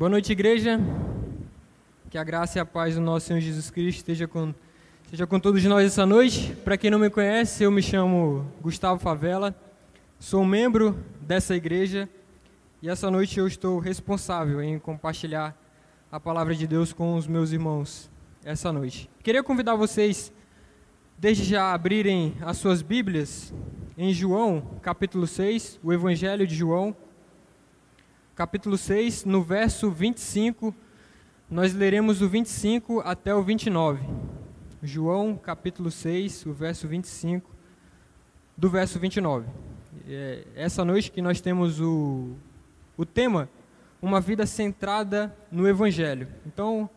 Boa noite, igreja. Que a graça e a paz do nosso Senhor Jesus Cristo esteja com, esteja com todos nós essa noite. Para quem não me conhece, eu me chamo Gustavo Favela, sou membro dessa igreja e essa noite eu estou responsável em compartilhar a palavra de Deus com os meus irmãos essa noite. Queria convidar vocês, desde já, abrirem as suas Bíblias em João, capítulo 6, o Evangelho de João capítulo 6, no verso 25, nós leremos do 25 até o 29. João, capítulo 6, o verso 25, do verso 29. É essa noite que nós temos o, o tema, uma vida centrada no Evangelho. Então,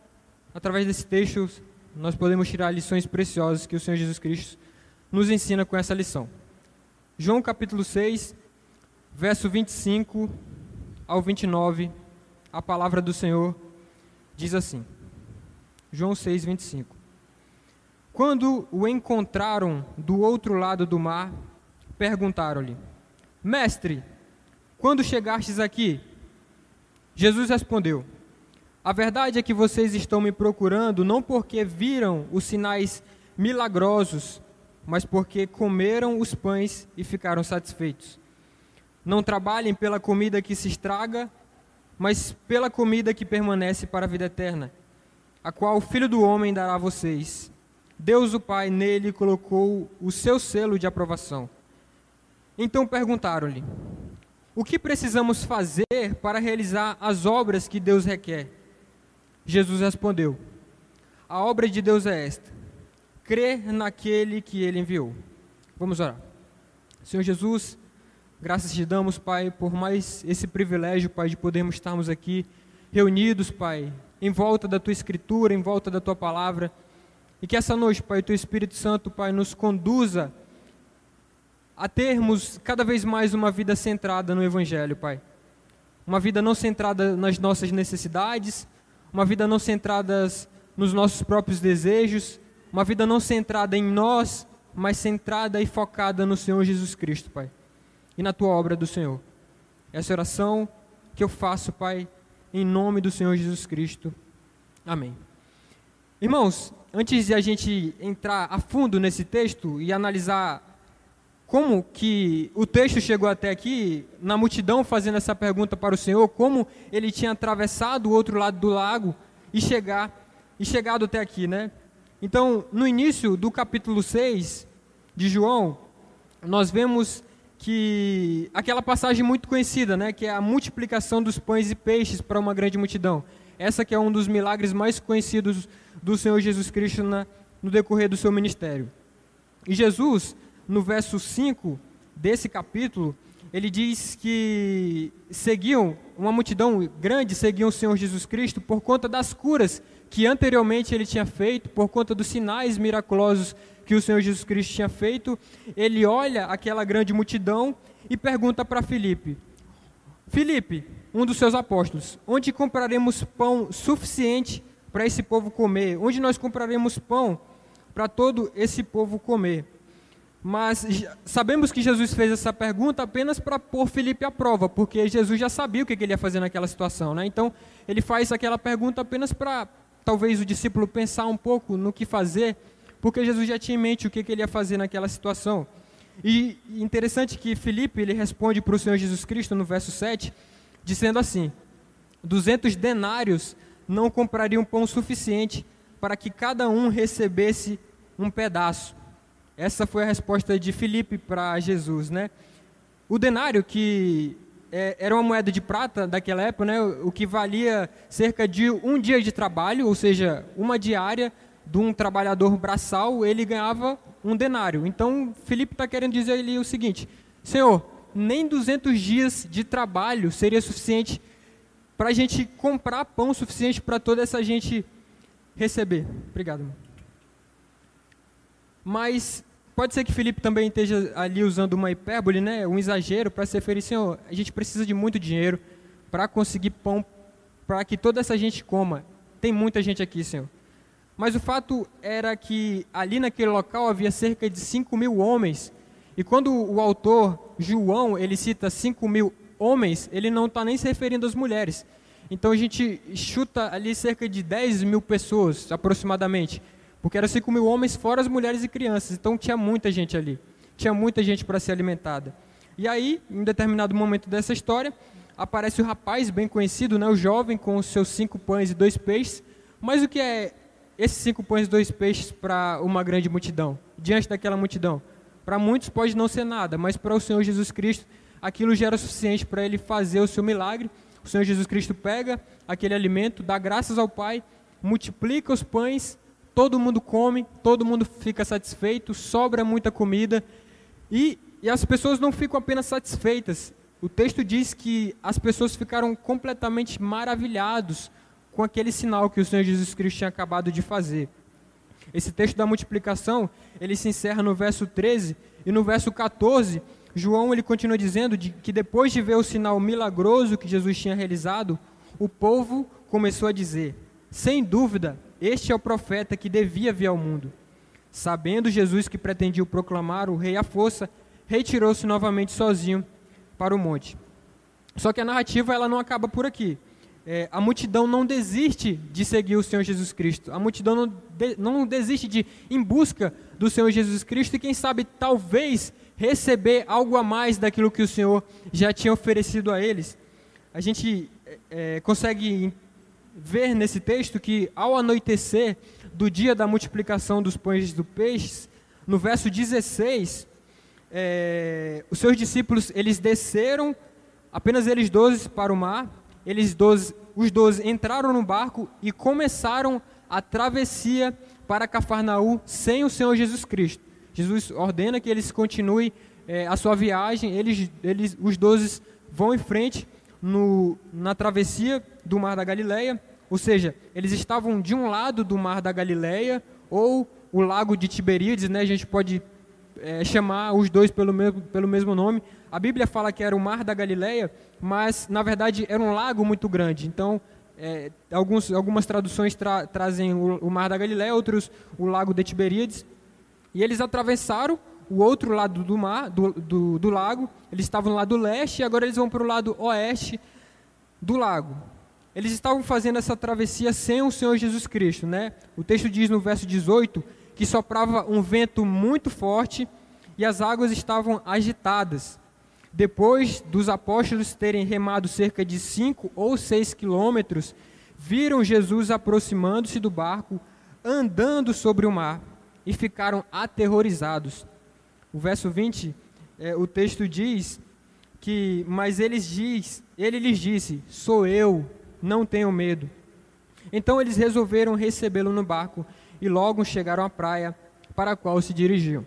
através desse texto, nós podemos tirar lições preciosas que o Senhor Jesus Cristo nos ensina com essa lição. João capítulo 6, verso 25 ao 29, a palavra do Senhor diz assim. João 6, 25. Quando o encontraram do outro lado do mar, perguntaram-lhe: Mestre, quando chegastes aqui? Jesus respondeu: A verdade é que vocês estão me procurando não porque viram os sinais milagrosos, mas porque comeram os pães e ficaram satisfeitos. Não trabalhem pela comida que se estraga, mas pela comida que permanece para a vida eterna, a qual o Filho do Homem dará a vocês. Deus o Pai nele colocou o seu selo de aprovação. Então perguntaram-lhe: O que precisamos fazer para realizar as obras que Deus requer? Jesus respondeu: A obra de Deus é esta: crer naquele que ele enviou. Vamos orar. Senhor Jesus, Graças te damos, Pai, por mais esse privilégio, Pai, de podermos estarmos aqui reunidos, Pai, em volta da tua escritura, em volta da tua palavra. E que essa noite, Pai, teu Espírito Santo, Pai, nos conduza a termos cada vez mais uma vida centrada no Evangelho, Pai. Uma vida não centrada nas nossas necessidades, uma vida não centrada nos nossos próprios desejos, uma vida não centrada em nós, mas centrada e focada no Senhor Jesus Cristo, Pai e na tua obra do Senhor. Essa oração que eu faço, Pai, em nome do Senhor Jesus Cristo. Amém. Irmãos, antes de a gente entrar a fundo nesse texto e analisar como que o texto chegou até aqui, na multidão fazendo essa pergunta para o Senhor, como ele tinha atravessado o outro lado do lago e chegar e chegado até aqui, né? Então, no início do capítulo 6 de João, nós vemos que aquela passagem muito conhecida, né, que é a multiplicação dos pães e peixes para uma grande multidão. Essa que é um dos milagres mais conhecidos do Senhor Jesus Cristo na, no decorrer do seu ministério. E Jesus, no verso 5 desse capítulo, ele diz que seguiam, uma multidão grande seguiam o Senhor Jesus Cristo por conta das curas que anteriormente ele tinha feito, por conta dos sinais miraculosos que o Senhor Jesus Cristo tinha feito, ele olha aquela grande multidão e pergunta para Filipe: Filipe, um dos seus apóstolos, onde compraremos pão suficiente para esse povo comer? Onde nós compraremos pão para todo esse povo comer? Mas sabemos que Jesus fez essa pergunta apenas para pôr Felipe à prova, porque Jesus já sabia o que ele ia fazer naquela situação. Né? Então, ele faz aquela pergunta apenas para talvez o discípulo pensar um pouco no que fazer porque Jesus já tinha em mente o que, que ele ia fazer naquela situação. E interessante que Filipe ele responde para o Senhor Jesus Cristo no verso 7, dizendo assim: 200 denários não comprariam pão suficiente para que cada um recebesse um pedaço. Essa foi a resposta de Filipe para Jesus, né? O denário que é, era uma moeda de prata daquela época, né? O que valia cerca de um dia de trabalho, ou seja, uma diária de um trabalhador braçal, ele ganhava um denário. Então, Felipe está querendo dizer ali o seguinte: Senhor, nem 200 dias de trabalho seria suficiente para a gente comprar pão suficiente para toda essa gente receber. Obrigado. Mas pode ser que Felipe também esteja ali usando uma hipérbole, né, um exagero, para se referir, Senhor, a gente precisa de muito dinheiro para conseguir pão para que toda essa gente coma. Tem muita gente aqui, Senhor. Mas o fato era que ali naquele local havia cerca de 5 mil homens. E quando o autor, João, ele cita 5 mil homens, ele não está nem se referindo às mulheres. Então a gente chuta ali cerca de 10 mil pessoas, aproximadamente. Porque eram 5 mil homens, fora as mulheres e crianças. Então tinha muita gente ali. Tinha muita gente para ser alimentada. E aí, em determinado momento dessa história, aparece o rapaz bem conhecido, né, o jovem, com os seus cinco pães e dois peixes. Mas o que é esses cinco pães e dois peixes para uma grande multidão? Diante daquela multidão? Para muitos pode não ser nada, mas para o Senhor Jesus Cristo, aquilo já era suficiente para ele fazer o seu milagre. O Senhor Jesus Cristo pega aquele alimento, dá graças ao Pai, multiplica os pães, todo mundo come, todo mundo fica satisfeito, sobra muita comida e, e as pessoas não ficam apenas satisfeitas, o texto diz que as pessoas ficaram completamente maravilhados com aquele sinal que o Senhor Jesus Cristo tinha acabado de fazer. Esse texto da multiplicação, ele se encerra no verso 13 e no verso 14, João ele continua dizendo de, que depois de ver o sinal milagroso que Jesus tinha realizado, o povo começou a dizer: sem dúvida, este é o profeta que devia vir ao mundo. Sabendo Jesus que pretendia proclamar o rei à força, retirou-se novamente sozinho para o monte. Só que a narrativa ela não acaba por aqui. É, a multidão não desiste de seguir o Senhor Jesus Cristo. A multidão não, de, não desiste de em busca do Senhor Jesus Cristo e, quem sabe, talvez receber algo a mais daquilo que o Senhor já tinha oferecido a eles. A gente é, é consegue ver nesse texto que, ao anoitecer do dia da multiplicação dos pães e dos peixes, no verso 16, é, os seus discípulos eles desceram, apenas eles doze para o mar. Eles doze, os doze entraram no barco e começaram a travessia para Cafarnaú sem o Senhor Jesus Cristo. Jesus ordena que eles continuem é, a sua viagem. Eles, eles, os doze vão em frente no, na travessia do Mar da Galileia. Ou seja, eles estavam de um lado do Mar da Galileia ou o Lago de Tiberíades, né? A gente pode é, chamar os dois pelo mesmo, pelo mesmo nome. A Bíblia fala que era o Mar da Galileia, mas na verdade era um lago muito grande. Então, é, alguns, algumas traduções tra, trazem o, o, Mar da Galileia, outros o Lago de Tiberíades. E eles atravessaram o outro lado do mar, do, do, do lago. Eles estavam no lado leste e agora eles vão para o lado oeste do lago. Eles estavam fazendo essa travessia sem o Senhor Jesus Cristo, né? O texto diz no verso 18 que soprava um vento muito forte e as águas estavam agitadas. Depois dos apóstolos terem remado cerca de cinco ou seis quilômetros, viram Jesus aproximando-se do barco, andando sobre o mar, e ficaram aterrorizados. O verso 20, é, o texto diz que, mas eles diz, ele lhes disse: Sou eu, não tenham medo. Então eles resolveram recebê-lo no barco e logo chegaram à praia para a qual se dirigiam.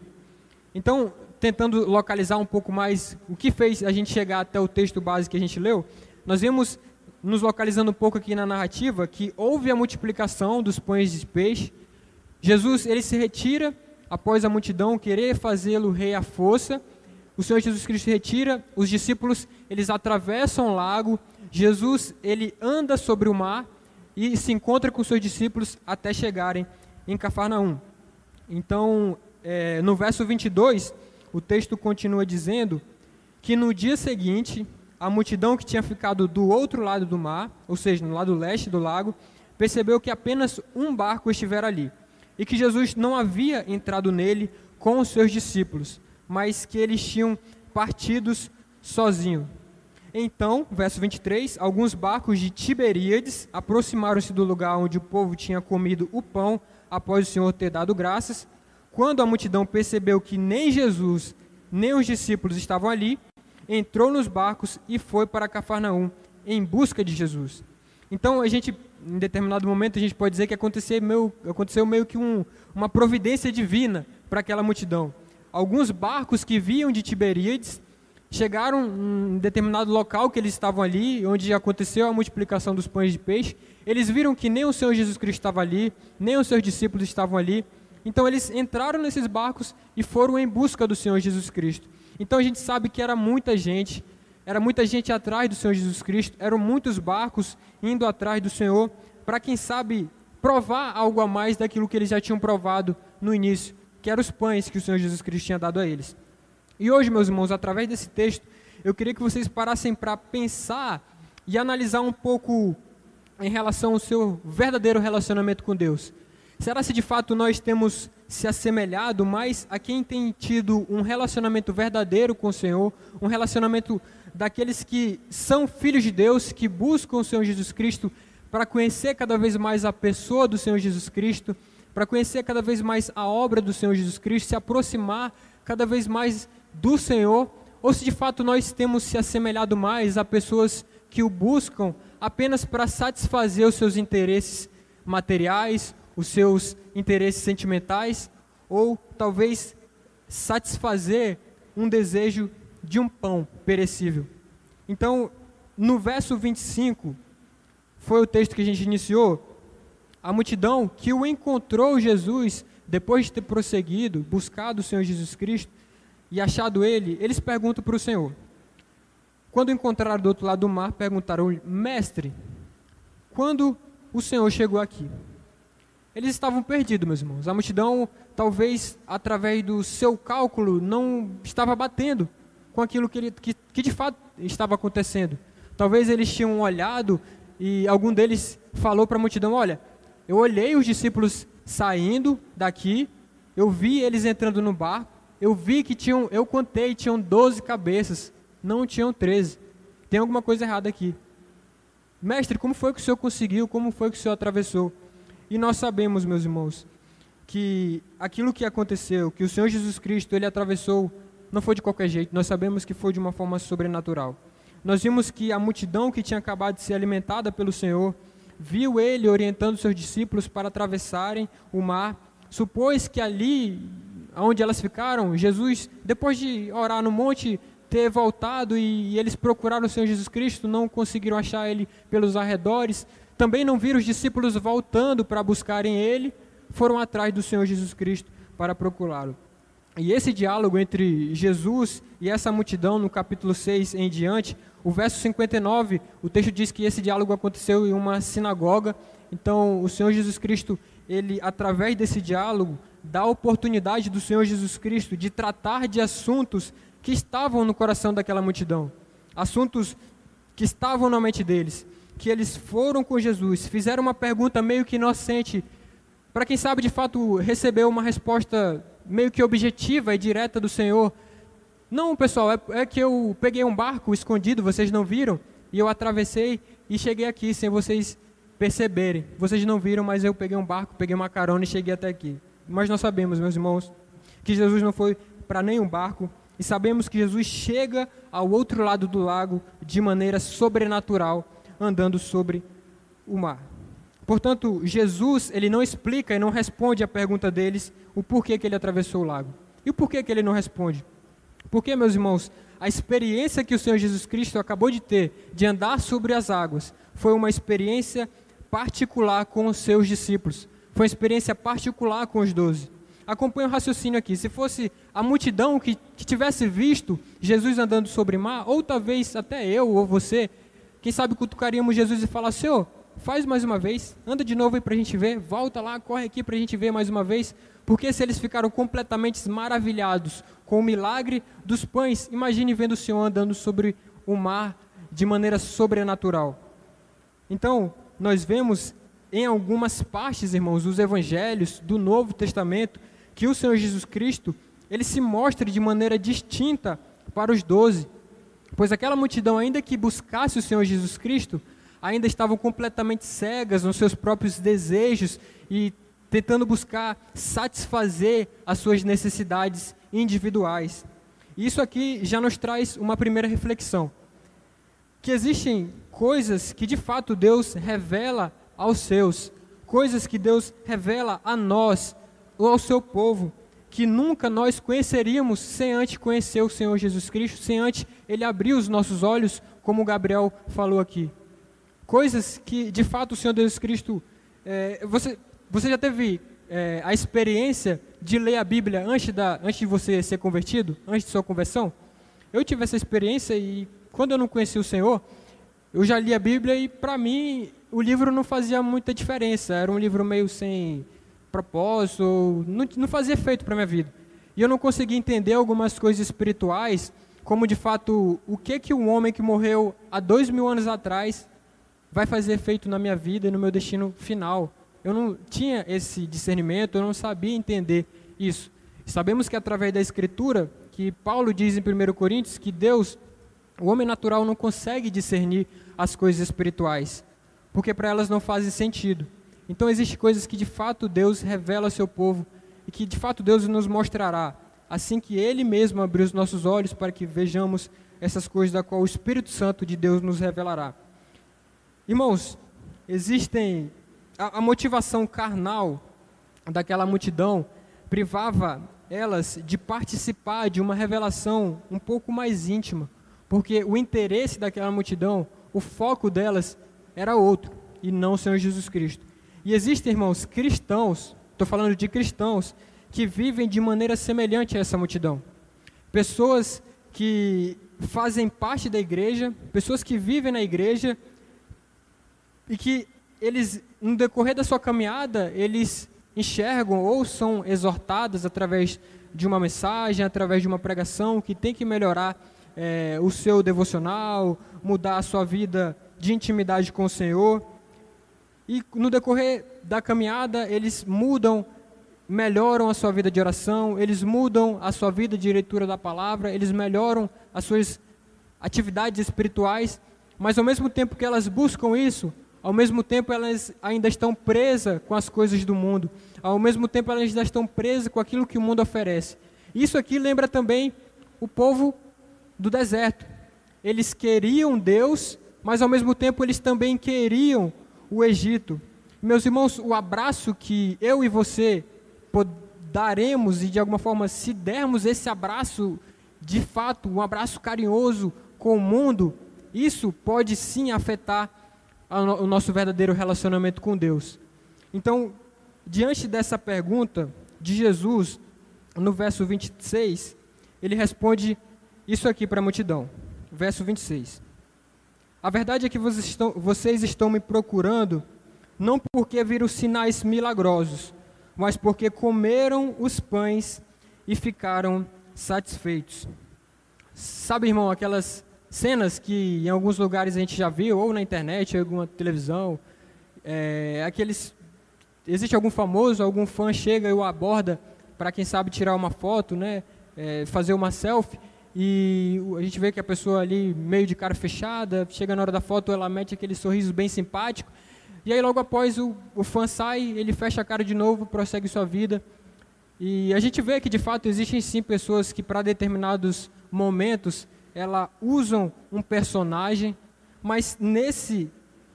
Então, tentando localizar um pouco mais o que fez a gente chegar até o texto base que a gente leu, nós vimos, nos localizando um pouco aqui na narrativa, que houve a multiplicação dos pães de peixe. Jesus ele se retira após a multidão querer fazê-lo rei à força. O Senhor Jesus Cristo retira, os discípulos eles atravessam o lago. Jesus ele anda sobre o mar e se encontra com os seus discípulos até chegarem em Cafarnaum. Então, é, no verso 22, o texto continua dizendo que no dia seguinte, a multidão que tinha ficado do outro lado do mar, ou seja, no lado leste do lago, percebeu que apenas um barco estivera ali e que Jesus não havia entrado nele com os seus discípulos, mas que eles tinham partidos sozinhos. Então, verso 23, alguns barcos de Tiberíades aproximaram-se do lugar onde o povo tinha comido o pão após o Senhor ter dado graças, quando a multidão percebeu que nem Jesus nem os discípulos estavam ali, entrou nos barcos e foi para Cafarnaum em busca de Jesus. Então a gente, em determinado momento, a gente pode dizer que aconteceu meio, aconteceu meio que um, uma providência divina para aquela multidão. Alguns barcos que vinham de Tiberíades chegaram em determinado local que eles estavam ali, onde aconteceu a multiplicação dos pães de peixe, eles viram que nem o Senhor Jesus Cristo estava ali, nem os seus discípulos estavam ali. Então eles entraram nesses barcos e foram em busca do Senhor Jesus Cristo. Então a gente sabe que era muita gente, era muita gente atrás do Senhor Jesus Cristo, eram muitos barcos indo atrás do Senhor, para quem sabe provar algo a mais daquilo que eles já tinham provado no início, que eram os pães que o Senhor Jesus Cristo tinha dado a eles. E hoje, meus irmãos, através desse texto, eu queria que vocês parassem para pensar e analisar um pouco em relação ao seu verdadeiro relacionamento com Deus? Será se de fato nós temos se assemelhado mais a quem tem tido um relacionamento verdadeiro com o Senhor, um relacionamento daqueles que são filhos de Deus, que buscam o Senhor Jesus Cristo para conhecer cada vez mais a pessoa do Senhor Jesus Cristo, para conhecer cada vez mais a obra do Senhor Jesus Cristo, se aproximar cada vez mais do Senhor, ou se de fato nós temos se assemelhado mais a pessoas que o buscam apenas para satisfazer os seus interesses materiais, os seus interesses sentimentais, ou talvez satisfazer um desejo de um pão perecível. Então, no verso 25, foi o texto que a gente iniciou, a multidão que o encontrou Jesus, depois de ter prosseguido, buscado o Senhor Jesus Cristo e achado ele, eles perguntam para o Senhor. Quando encontraram do outro lado do mar, perguntaram: Mestre, quando o Senhor chegou aqui? Eles estavam perdidos, meus irmãos. A multidão, talvez através do seu cálculo, não estava batendo com aquilo que, ele, que, que de fato estava acontecendo. Talvez eles tinham olhado e algum deles falou para a multidão: Olha, eu olhei os discípulos saindo daqui, eu vi eles entrando no barco, eu vi que tinham, eu contei, tinham 12 cabeças, não tinham 13. Tem alguma coisa errada aqui. Mestre, como foi que o senhor conseguiu? Como foi que o senhor atravessou? E nós sabemos, meus irmãos, que aquilo que aconteceu, que o Senhor Jesus Cristo ele atravessou, não foi de qualquer jeito. Nós sabemos que foi de uma forma sobrenatural. Nós vimos que a multidão que tinha acabado de ser alimentada pelo Senhor viu ele orientando seus discípulos para atravessarem o mar, supôs que ali onde elas ficaram, Jesus, depois de orar no monte, ter voltado e, e eles procuraram o Senhor Jesus Cristo, não conseguiram achar ele pelos arredores, também não viram os discípulos voltando para buscarem ele, foram atrás do Senhor Jesus Cristo para procurá-lo. E esse diálogo entre Jesus e essa multidão, no capítulo 6 em diante, o verso 59, o texto diz que esse diálogo aconteceu em uma sinagoga. Então, o Senhor Jesus Cristo, ele, através desse diálogo, dá a oportunidade do Senhor Jesus Cristo de tratar de assuntos que estavam no coração daquela multidão, assuntos que estavam na mente deles, que eles foram com Jesus, fizeram uma pergunta meio que inocente, para quem sabe de fato recebeu uma resposta meio que objetiva e direta do Senhor. Não, pessoal, é, é que eu peguei um barco escondido, vocês não viram, e eu atravessei e cheguei aqui sem vocês perceberem. Vocês não viram, mas eu peguei um barco, peguei uma carona e cheguei até aqui. Mas nós sabemos, meus irmãos, que Jesus não foi para nenhum barco e sabemos que Jesus chega ao outro lado do lago de maneira sobrenatural, andando sobre o mar. Portanto, Jesus, ele não explica e não responde à pergunta deles o porquê que ele atravessou o lago. E o porquê que ele não responde? Porque, meus irmãos, a experiência que o Senhor Jesus Cristo acabou de ter de andar sobre as águas foi uma experiência particular com os seus discípulos. Foi uma experiência particular com os doze. Acompanhe o raciocínio aqui. Se fosse a multidão que, que tivesse visto Jesus andando sobre mar, ou talvez até eu ou você, quem sabe cutucaríamos Jesus e falar, Senhor, faz mais uma vez, anda de novo aí para a gente ver, volta lá, corre aqui para a gente ver mais uma vez. Porque se eles ficaram completamente maravilhados com o milagre dos pães, imagine vendo o Senhor andando sobre o mar de maneira sobrenatural. Então, nós vemos em algumas partes, irmãos, dos evangelhos do Novo Testamento, que o Senhor Jesus Cristo, ele se mostra de maneira distinta para os doze. Pois aquela multidão, ainda que buscasse o Senhor Jesus Cristo, ainda estavam completamente cegas nos seus próprios desejos e tentando buscar satisfazer as suas necessidades individuais. Isso aqui já nos traz uma primeira reflexão. Que existem coisas que de fato Deus revela aos seus, coisas que Deus revela a nós ou ao seu povo, que nunca nós conheceríamos sem antes conhecer o Senhor Jesus Cristo, sem antes Ele abrir os nossos olhos, como Gabriel falou aqui. Coisas que, de fato, o Senhor Jesus Cristo. É, você, você já teve é, a experiência de ler a Bíblia antes, da, antes de você ser convertido, antes de sua conversão? Eu tive essa experiência e, quando eu não conhecia o Senhor, eu já li a Bíblia e, para mim, o livro não fazia muita diferença. Era um livro meio sem propósito, não, não fazia efeito para minha vida. E eu não conseguia entender algumas coisas espirituais, como de fato o que que um homem que morreu há dois mil anos atrás vai fazer efeito na minha vida e no meu destino final. Eu não tinha esse discernimento, eu não sabia entender isso. Sabemos que através da Escritura, que Paulo diz em 1 Coríntios que Deus, o homem natural não consegue discernir as coisas espirituais, porque para elas não fazem sentido. Então existem coisas que de fato Deus revela ao seu povo e que de fato Deus nos mostrará, assim que Ele mesmo abrir os nossos olhos para que vejamos essas coisas da qual o Espírito Santo de Deus nos revelará. Irmãos, existem a, a motivação carnal daquela multidão privava elas de participar de uma revelação um pouco mais íntima, porque o interesse daquela multidão, o foco delas era outro, e não o Senhor Jesus Cristo. E existem, irmãos, cristãos, estou falando de cristãos, que vivem de maneira semelhante a essa multidão. Pessoas que fazem parte da igreja, pessoas que vivem na igreja e que eles, no decorrer da sua caminhada, eles enxergam ou são exortadas através de uma mensagem, através de uma pregação, que tem que melhorar é, o seu devocional, mudar a sua vida de intimidade com o Senhor. E no decorrer da caminhada, eles mudam, melhoram a sua vida de oração, eles mudam a sua vida de leitura da palavra, eles melhoram as suas atividades espirituais, mas ao mesmo tempo que elas buscam isso, ao mesmo tempo elas ainda estão presas com as coisas do mundo, ao mesmo tempo elas ainda estão presas com aquilo que o mundo oferece. Isso aqui lembra também o povo do deserto. Eles queriam Deus, mas ao mesmo tempo eles também queriam o Egito. Meus irmãos, o abraço que eu e você daremos e de alguma forma se dermos esse abraço de fato, um abraço carinhoso com o mundo, isso pode sim afetar o nosso verdadeiro relacionamento com Deus. Então, diante dessa pergunta de Jesus, no verso 26, ele responde isso aqui para a multidão. Verso 26. A verdade é que vocês estão, vocês estão me procurando não porque viram sinais milagrosos, mas porque comeram os pães e ficaram satisfeitos. Sabe, irmão, aquelas cenas que em alguns lugares a gente já viu, ou na internet, ou alguma televisão, é, aqueles existe algum famoso, algum fã chega e o aborda para quem sabe tirar uma foto, né, é, fazer uma selfie, e a gente vê que a pessoa ali meio de cara fechada, chega na hora da foto, ela mete aquele sorriso bem simpático, e aí logo após o, o fã sai, ele fecha a cara de novo, prossegue sua vida. E a gente vê que de fato existem sim pessoas que para determinados momentos ela usam um personagem, mas nesse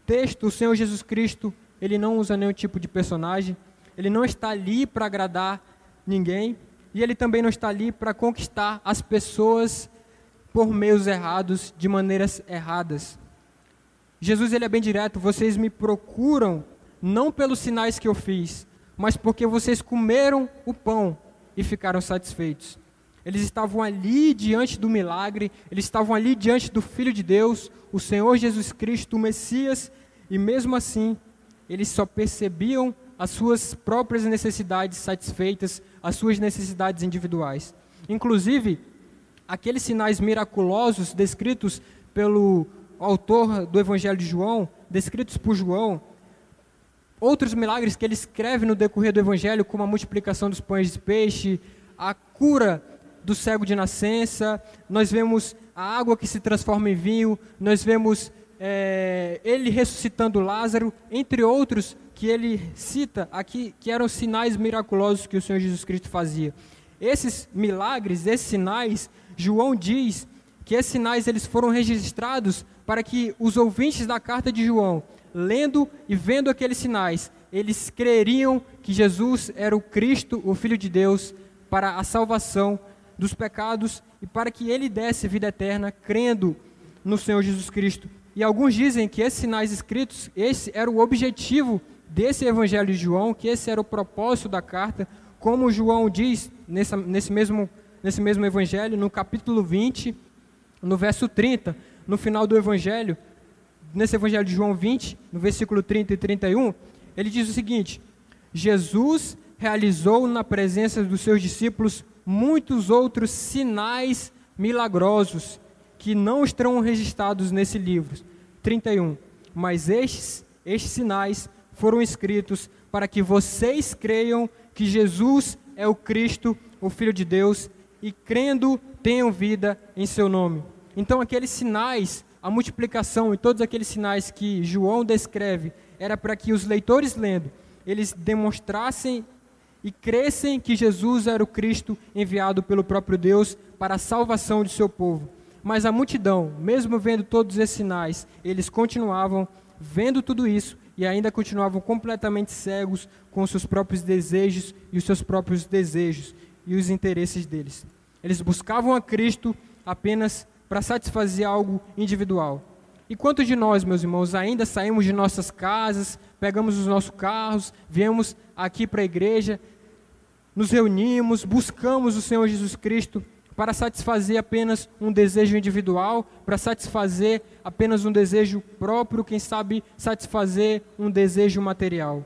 texto o Senhor Jesus Cristo ele não usa nenhum tipo de personagem, ele não está ali para agradar ninguém e ele também não está ali para conquistar as pessoas por meios errados, de maneiras erradas. Jesus ele é bem direto, vocês me procuram não pelos sinais que eu fiz, mas porque vocês comeram o pão e ficaram satisfeitos. Eles estavam ali diante do milagre, eles estavam ali diante do Filho de Deus, o Senhor Jesus Cristo, o Messias, e mesmo assim eles só percebiam as suas próprias necessidades satisfeitas, as suas necessidades individuais. Inclusive, aqueles sinais miraculosos descritos pelo autor do Evangelho de João, descritos por João, outros milagres que ele escreve no decorrer do Evangelho, como a multiplicação dos pães de peixe, a cura do cego de nascença, nós vemos a água que se transforma em vinho, nós vemos é, ele ressuscitando Lázaro, entre outros que ele cita aqui, que eram sinais miraculosos que o Senhor Jesus Cristo fazia. Esses milagres, esses sinais, João diz que esses sinais eles foram registrados para que os ouvintes da carta de João, lendo e vendo aqueles sinais, eles creriam que Jesus era o Cristo, o Filho de Deus, para a salvação dos pecados e para que ele desse vida eterna, crendo no Senhor Jesus Cristo. E alguns dizem que esses sinais escritos, esse era o objetivo desse Evangelho de João, que esse era o propósito da carta, como João diz nesse, mesmo, nesse mesmo Evangelho, no capítulo 20, no verso 30, no final do Evangelho, nesse Evangelho de João 20, no versículo 30 e 31, ele diz o seguinte: Jesus realizou na presença dos seus discípulos muitos outros sinais milagrosos que não estão registrados nesse livro. 31. Mas estes, estes sinais foram escritos para que vocês creiam que Jesus é o Cristo, o Filho de Deus, e crendo tenham vida em seu nome. Então, aqueles sinais, a multiplicação e todos aqueles sinais que João descreve, era para que os leitores lendo, eles demonstrassem e crescem que Jesus era o Cristo enviado pelo próprio Deus para a salvação de seu povo. Mas a multidão, mesmo vendo todos esses sinais, eles continuavam vendo tudo isso e ainda continuavam completamente cegos com seus próprios desejos e os seus próprios desejos e os interesses deles. Eles buscavam a Cristo apenas para satisfazer algo individual. E quantos de nós, meus irmãos, ainda saímos de nossas casas, pegamos os nossos carros, viemos aqui para a igreja, nos reunimos, buscamos o Senhor Jesus Cristo para satisfazer apenas um desejo individual, para satisfazer apenas um desejo próprio, quem sabe satisfazer um desejo material.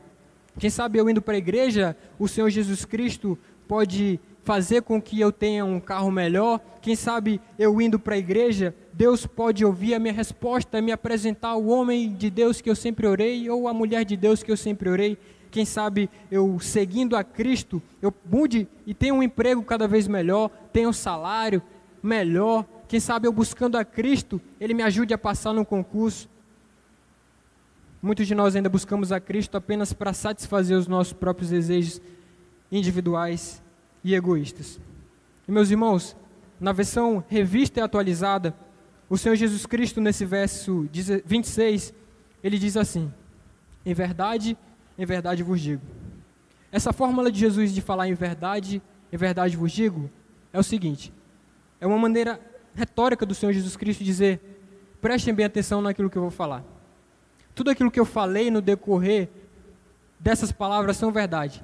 Quem sabe eu indo para a igreja, o Senhor Jesus Cristo pode fazer com que eu tenha um carro melhor. Quem sabe eu indo para a igreja, Deus pode ouvir a minha resposta, me apresentar o homem de Deus que eu sempre orei ou a mulher de Deus que eu sempre orei. Quem sabe eu seguindo a Cristo, eu mude e tenha um emprego cada vez melhor, tenha um salário melhor. Quem sabe eu buscando a Cristo, Ele me ajude a passar no concurso. Muitos de nós ainda buscamos a Cristo apenas para satisfazer os nossos próprios desejos individuais e egoístas. E meus irmãos, na versão revista e atualizada, o Senhor Jesus Cristo, nesse verso 26, ele diz assim: Em verdade, em verdade vos digo. Essa fórmula de Jesus de falar em verdade, em verdade vos digo, é o seguinte: é uma maneira retórica do Senhor Jesus Cristo dizer: prestem bem atenção naquilo que eu vou falar. Tudo aquilo que eu falei no decorrer dessas palavras são verdade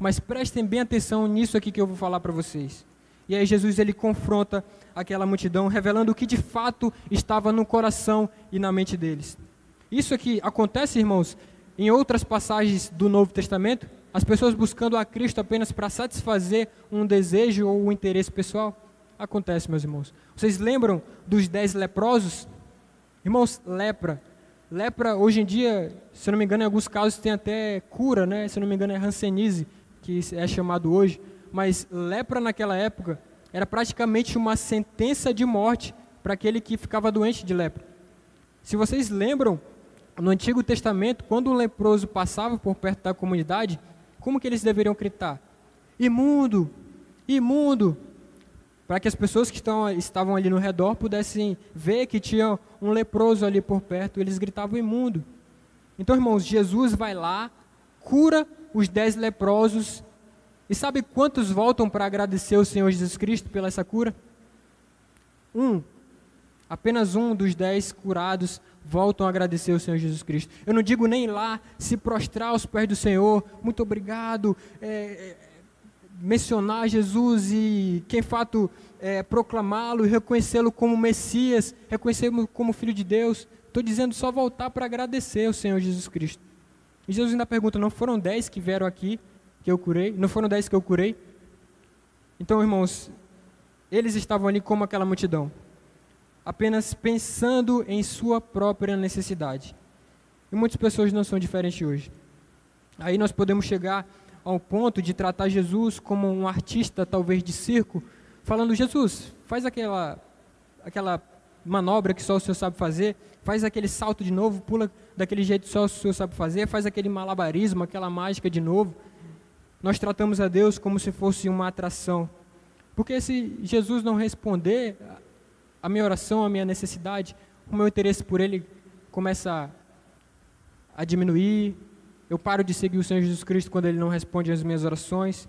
mas prestem bem atenção nisso aqui que eu vou falar para vocês. E aí Jesus ele confronta aquela multidão, revelando o que de fato estava no coração e na mente deles. Isso aqui acontece, irmãos, em outras passagens do Novo Testamento, as pessoas buscando a Cristo apenas para satisfazer um desejo ou um interesse pessoal. Acontece, meus irmãos. Vocês lembram dos dez leprosos? Irmãos, lepra. Lepra, hoje em dia, se não me engano, em alguns casos tem até cura, né? Se não me engano, é Hanseníase que é chamado hoje, mas lepra naquela época era praticamente uma sentença de morte para aquele que ficava doente de lepra. Se vocês lembram, no Antigo Testamento, quando um leproso passava por perto da comunidade, como que eles deveriam gritar? Imundo! Imundo! Para que as pessoas que estão, estavam ali no redor pudessem ver que tinha um leproso ali por perto, eles gritavam imundo. Então, irmãos, Jesus vai lá, cura os dez leprosos. E sabe quantos voltam para agradecer o Senhor Jesus Cristo pela essa cura? Um. Apenas um dos dez curados voltam a agradecer o Senhor Jesus Cristo. Eu não digo nem lá se prostrar aos pés do Senhor, muito obrigado, é, é, mencionar Jesus e, quem fato, é, proclamá-lo e reconhecê-lo como Messias, reconhecê-lo como Filho de Deus. Estou dizendo só voltar para agradecer ao Senhor Jesus Cristo. E Jesus ainda pergunta: não foram dez que vieram aqui que eu curei? Não foram dez que eu curei? Então, irmãos, eles estavam ali como aquela multidão, apenas pensando em sua própria necessidade. E muitas pessoas não são diferentes hoje. Aí nós podemos chegar ao ponto de tratar Jesus como um artista, talvez de circo, falando: Jesus, faz aquela, aquela manobra que só o Senhor sabe fazer, faz aquele salto de novo, pula daquele jeito que só o Senhor sabe fazer, faz aquele malabarismo, aquela mágica de novo. Nós tratamos a Deus como se fosse uma atração. Porque se Jesus não responder a minha oração, a minha necessidade, o meu interesse por Ele começa a diminuir, eu paro de seguir o Senhor Jesus Cristo quando Ele não responde às minhas orações.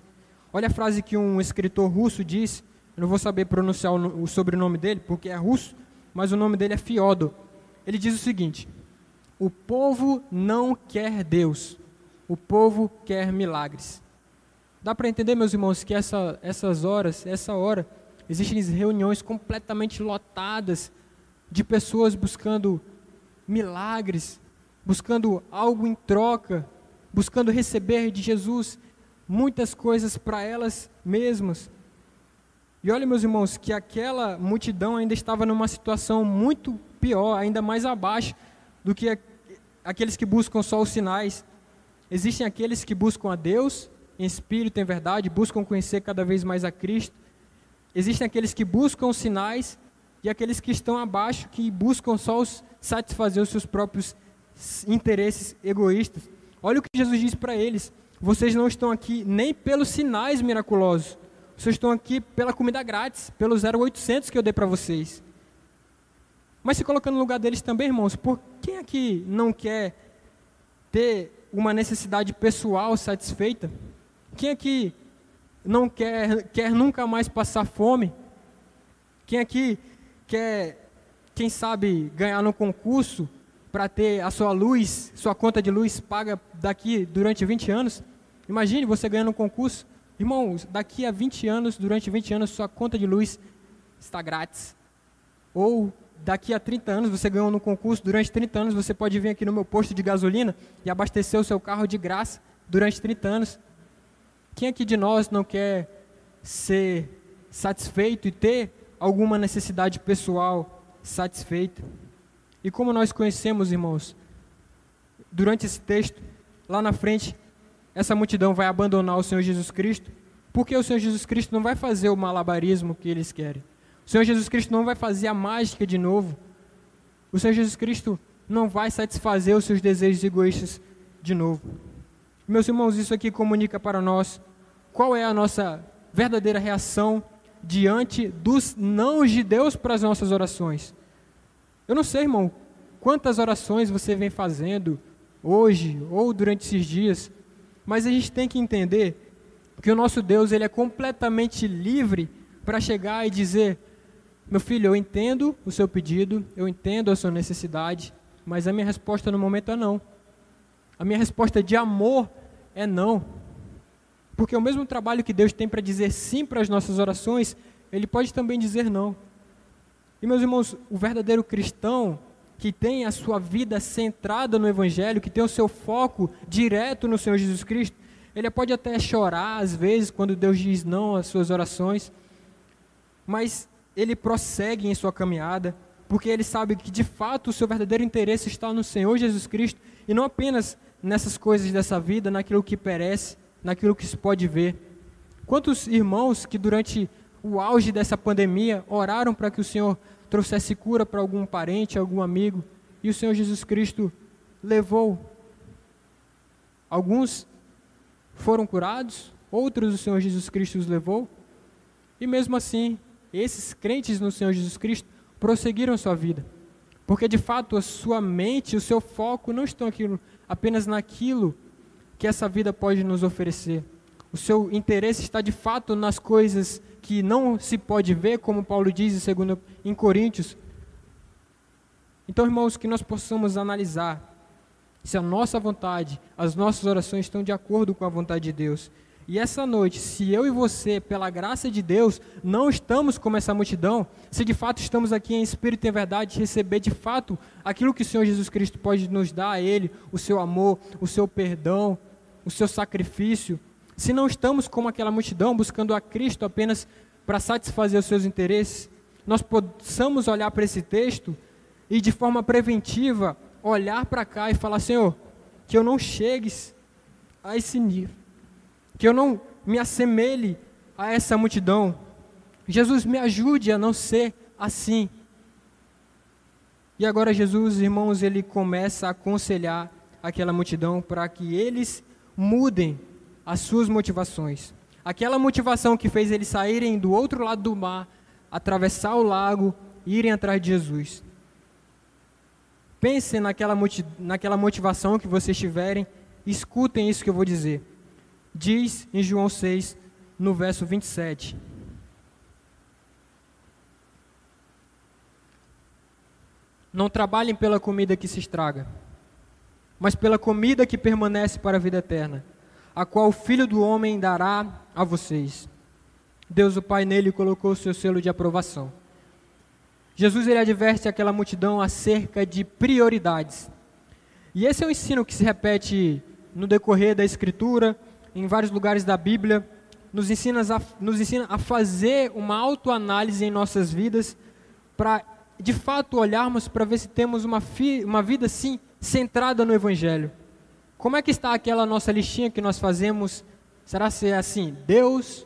Olha a frase que um escritor russo disse, eu não vou saber pronunciar o sobrenome dele, porque é russo, mas o nome dele é Fiodo. Ele diz o seguinte: O povo não quer Deus, o povo quer milagres. Dá para entender, meus irmãos, que essa, essas horas, essa hora, existem reuniões completamente lotadas de pessoas buscando milagres, buscando algo em troca, buscando receber de Jesus muitas coisas para elas mesmas. E olha, meus irmãos, que aquela multidão ainda estava numa situação muito pior, ainda mais abaixo do que aqueles que buscam só os sinais, existem aqueles que buscam a Deus em espírito em verdade, buscam conhecer cada vez mais a Cristo. Existem aqueles que buscam os sinais e aqueles que estão abaixo que buscam só os, satisfazer os seus próprios interesses egoístas. Olha o que Jesus diz para eles: vocês não estão aqui nem pelos sinais miraculosos, vocês estão aqui pela comida grátis, pelo 0800 que eu dei para vocês. Mas se colocando no lugar deles também, irmãos, por quem aqui não quer ter uma necessidade pessoal satisfeita? Quem aqui não quer, quer nunca mais passar fome? Quem aqui quer, quem sabe, ganhar no concurso para ter a sua luz, sua conta de luz paga daqui durante 20 anos? Imagine você ganhando um concurso. Irmãos, daqui a 20 anos, durante 20 anos, sua conta de luz está grátis. Ou daqui a 30 anos, você ganhou no concurso, durante 30 anos você pode vir aqui no meu posto de gasolina e abastecer o seu carro de graça durante 30 anos. Quem aqui de nós não quer ser satisfeito e ter alguma necessidade pessoal satisfeita? E como nós conhecemos, irmãos, durante esse texto, lá na frente, essa multidão vai abandonar o Senhor Jesus Cristo, porque o Senhor Jesus Cristo não vai fazer o malabarismo que eles querem. O Senhor Jesus Cristo não vai fazer a mágica de novo. O Senhor Jesus Cristo não vai satisfazer os seus desejos egoístas de novo. Meus irmãos, isso aqui comunica para nós qual é a nossa verdadeira reação diante dos não de Deus para as nossas orações. Eu não sei, irmão, quantas orações você vem fazendo hoje ou durante esses dias, mas a gente tem que entender que o nosso Deus ele é completamente livre para chegar e dizer: meu filho, eu entendo o seu pedido, eu entendo a sua necessidade, mas a minha resposta no momento é não. A minha resposta de amor é não. Porque o mesmo trabalho que Deus tem para dizer sim para as nossas orações, Ele pode também dizer não. E meus irmãos, o verdadeiro cristão que tem a sua vida centrada no Evangelho, que tem o seu foco direto no Senhor Jesus Cristo, ele pode até chorar às vezes quando Deus diz não às suas orações, mas ele prossegue em sua caminhada, porque ele sabe que de fato o seu verdadeiro interesse está no Senhor Jesus Cristo e não apenas nessas coisas dessa vida, naquilo que perece, naquilo que se pode ver. Quantos irmãos que durante o auge dessa pandemia oraram para que o Senhor trouxesse cura para algum parente, algum amigo, e o Senhor Jesus Cristo levou. Alguns foram curados, outros o Senhor Jesus Cristo os levou, e mesmo assim, esses crentes no Senhor Jesus Cristo prosseguiram sua vida. Porque de fato a sua mente, o seu foco não estão aqui, apenas naquilo que essa vida pode nos oferecer. O seu interesse está de fato nas coisas que não se pode ver, como Paulo diz em, segundo, em Coríntios. Então, irmãos, que nós possamos analisar se a nossa vontade, as nossas orações estão de acordo com a vontade de Deus. E essa noite, se eu e você, pela graça de Deus, não estamos como essa multidão, se de fato estamos aqui em espírito e em verdade, receber de fato aquilo que o Senhor Jesus Cristo pode nos dar a Ele, o seu amor, o seu perdão, o seu sacrifício, se não estamos como aquela multidão buscando a Cristo apenas para satisfazer os seus interesses, nós possamos olhar para esse texto e de forma preventiva olhar para cá e falar: Senhor, que eu não chegue a esse nível, que eu não me assemelhe a essa multidão. Jesus, me ajude a não ser assim. E agora Jesus, irmãos, ele começa a aconselhar aquela multidão para que eles mudem as suas motivações. Aquela motivação que fez eles saírem do outro lado do mar, atravessar o lago irem atrás de Jesus. Pensem naquela, naquela motivação que vocês tiverem, escutem isso que eu vou dizer. Diz em João 6, no verso 27. Não trabalhem pela comida que se estraga, mas pela comida que permanece para a vida eterna a qual o Filho do Homem dará a vocês. Deus o Pai nele colocou o seu selo de aprovação. Jesus ele adverte aquela multidão acerca de prioridades. E esse é um ensino que se repete no decorrer da Escritura, em vários lugares da Bíblia, nos ensina a, nos ensina a fazer uma autoanálise em nossas vidas para de fato olharmos para ver se temos uma, fi, uma vida sim centrada no Evangelho. Como é que está aquela nossa listinha que nós fazemos? Será se é assim? Deus,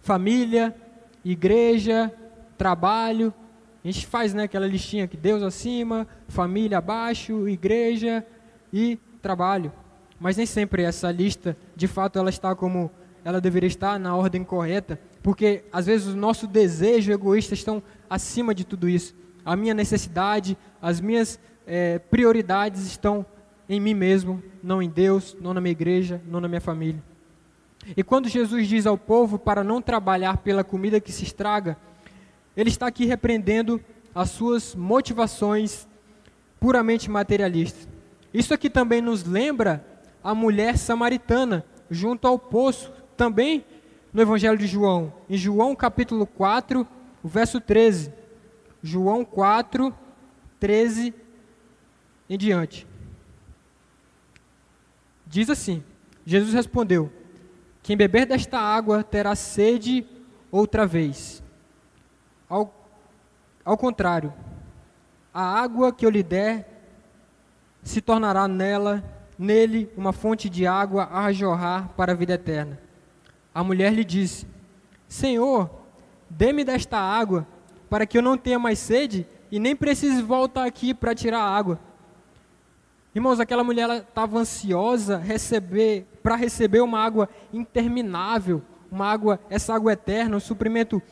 família, igreja, trabalho. A gente faz né, aquela listinha que Deus acima, família abaixo, igreja e trabalho. Mas nem sempre essa lista, de fato, ela está como ela deveria estar na ordem correta, porque às vezes o nosso desejo egoísta estão acima de tudo isso. A minha necessidade, as minhas é, prioridades estão em mim mesmo, não em Deus, não na minha igreja, não na minha família. E quando Jesus diz ao povo para não trabalhar pela comida que se estraga, ele está aqui repreendendo as suas motivações puramente materialistas. Isso aqui também nos lembra a mulher samaritana junto ao poço, também no Evangelho de João, em João capítulo 4, o verso 13. João 4, 13 em diante. Diz assim: Jesus respondeu: Quem beber desta água terá sede outra vez. Ao, ao contrário, a água que eu lhe der se tornará nela, nele, uma fonte de água a jorrar para a vida eterna. A mulher lhe disse: Senhor, dê-me desta água, para que eu não tenha mais sede e nem precise voltar aqui para tirar a água. Irmãos, aquela mulher estava ansiosa receber para receber uma água interminável, uma água, essa água eterna, um suprimento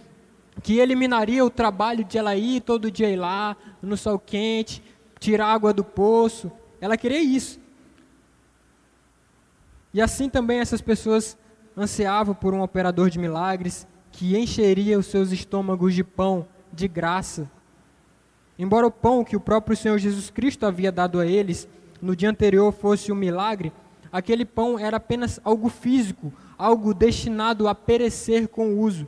que eliminaria o trabalho de ela ir todo dia ir lá no sol quente, tirar água do poço. Ela queria isso. E assim também essas pessoas ansiavam por um operador de milagres que encheria os seus estômagos de pão de graça. Embora o pão que o próprio Senhor Jesus Cristo havia dado a eles no dia anterior fosse um milagre, aquele pão era apenas algo físico, algo destinado a perecer com o uso.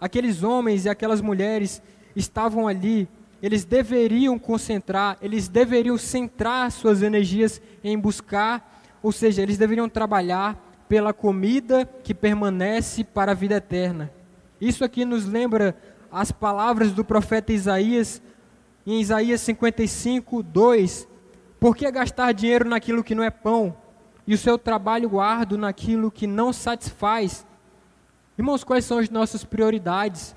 Aqueles homens e aquelas mulheres estavam ali, eles deveriam concentrar, eles deveriam centrar suas energias em buscar, ou seja, eles deveriam trabalhar pela comida que permanece para a vida eterna. Isso aqui nos lembra as palavras do profeta Isaías, em Isaías 55, 2. Por que gastar dinheiro naquilo que não é pão, e o seu trabalho árduo naquilo que não satisfaz? Irmãos, quais são as nossas prioridades?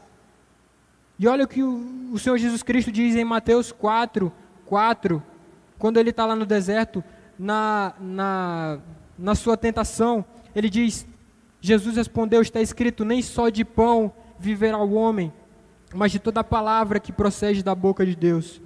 E olha o que o, Senhor Jesus Cristo diz em Mateus 4, 4, quando ele está lá no deserto, na, na, na sua tentação. Ele diz: Jesus respondeu: Está escrito, nem só de pão viverá o homem, mas de toda a palavra que procede da boca de Deus.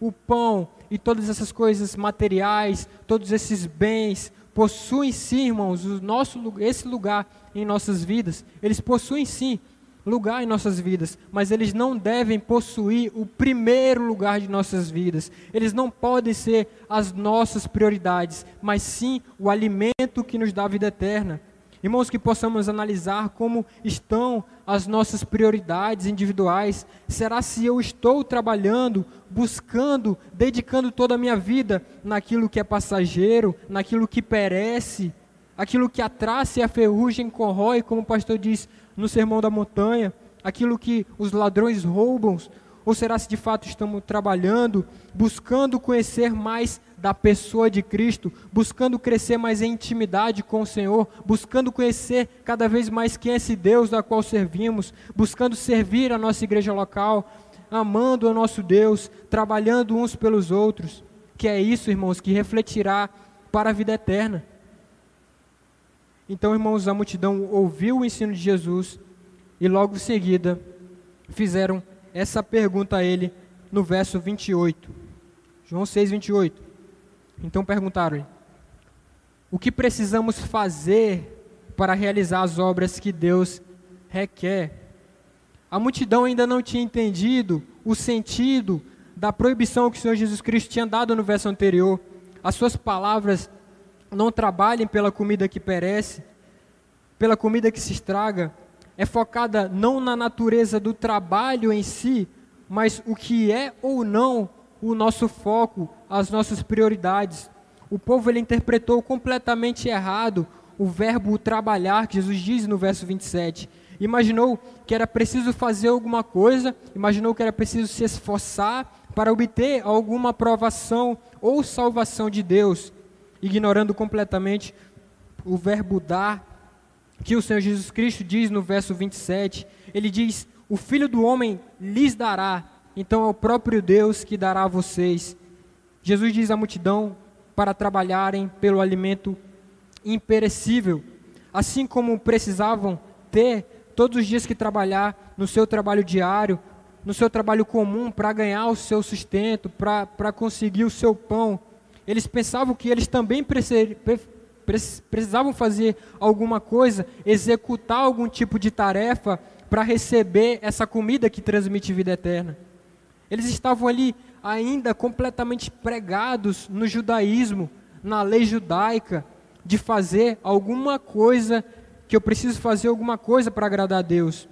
O pão e todas essas coisas materiais, todos esses bens, possuem sim, irmãos, o nosso, esse lugar em nossas vidas. Eles possuem sim lugar em nossas vidas, mas eles não devem possuir o primeiro lugar de nossas vidas. Eles não podem ser as nossas prioridades, mas sim o alimento que nos dá a vida eterna. Irmãos, que possamos analisar como estão as nossas prioridades individuais. Será se eu estou trabalhando, buscando, dedicando toda a minha vida naquilo que é passageiro, naquilo que perece, aquilo que a traça e a ferrugem corrói, como o pastor diz, no Sermão da Montanha, aquilo que os ladrões roubam? Ou será se de fato estamos trabalhando, buscando conhecer mais da pessoa de Cristo, buscando crescer mais em intimidade com o Senhor, buscando conhecer cada vez mais quem é esse Deus da qual servimos, buscando servir a nossa igreja local, amando o nosso Deus, trabalhando uns pelos outros? Que é isso, irmãos, que refletirá para a vida eterna. Então, irmãos, a multidão ouviu o ensino de Jesus e logo em seguida fizeram essa pergunta a ele no verso 28. João 6, 28. Então perguntaram-lhe: O que precisamos fazer para realizar as obras que Deus requer? A multidão ainda não tinha entendido o sentido da proibição que o Senhor Jesus Cristo tinha dado no verso anterior. As suas palavras não trabalhem pela comida que perece, pela comida que se estraga, é focada não na natureza do trabalho em si, mas o que é ou não o nosso foco, as nossas prioridades. O povo ele interpretou completamente errado o verbo trabalhar que Jesus diz no verso 27. imaginou que era preciso fazer alguma coisa, imaginou que era preciso se esforçar para obter alguma aprovação ou salvação de Deus, ignorando completamente o verbo dar, que o Senhor Jesus Cristo diz no verso 27. Ele diz: O Filho do Homem lhes dará, então é o próprio Deus que dará a vocês. Jesus diz à multidão para trabalharem pelo alimento imperecível, assim como precisavam ter todos os dias que trabalhar no seu trabalho diário, no seu trabalho comum para ganhar o seu sustento, para conseguir o seu pão. Eles pensavam que eles também precisavam fazer alguma coisa, executar algum tipo de tarefa para receber essa comida que transmite vida eterna. Eles estavam ali ainda completamente pregados no judaísmo, na lei judaica, de fazer alguma coisa, que eu preciso fazer alguma coisa para agradar a Deus.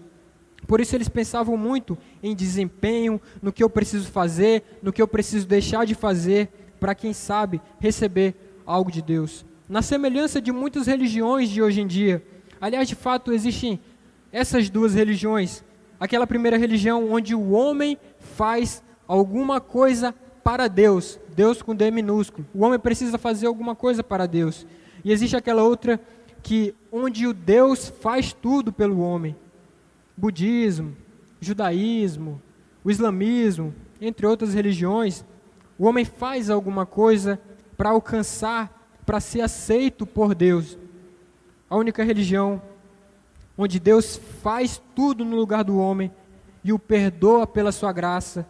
Por isso eles pensavam muito em desempenho, no que eu preciso fazer, no que eu preciso deixar de fazer, para quem sabe receber algo de Deus. Na semelhança de muitas religiões de hoje em dia, aliás, de fato, existem essas duas religiões. Aquela primeira religião onde o homem faz alguma coisa para Deus, Deus com D minúsculo. O homem precisa fazer alguma coisa para Deus. E existe aquela outra que onde o Deus faz tudo pelo homem. Budismo, judaísmo, o islamismo, entre outras religiões, o homem faz alguma coisa para alcançar, para ser aceito por Deus. A única religião onde Deus faz tudo no lugar do homem e o perdoa pela sua graça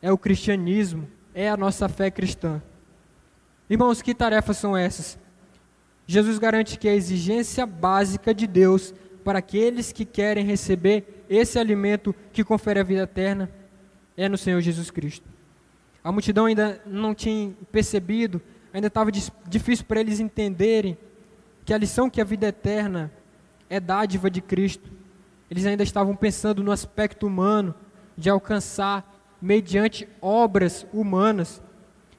é o cristianismo, é a nossa fé cristã. Irmãos, que tarefas são essas? Jesus garante que a exigência básica de Deus para aqueles que querem receber esse alimento que confere a vida eterna é no Senhor Jesus Cristo. A multidão ainda não tinha percebido, ainda estava difícil para eles entenderem que a lição que a vida eterna é dádiva de Cristo. Eles ainda estavam pensando no aspecto humano de alcançar mediante obras humanas.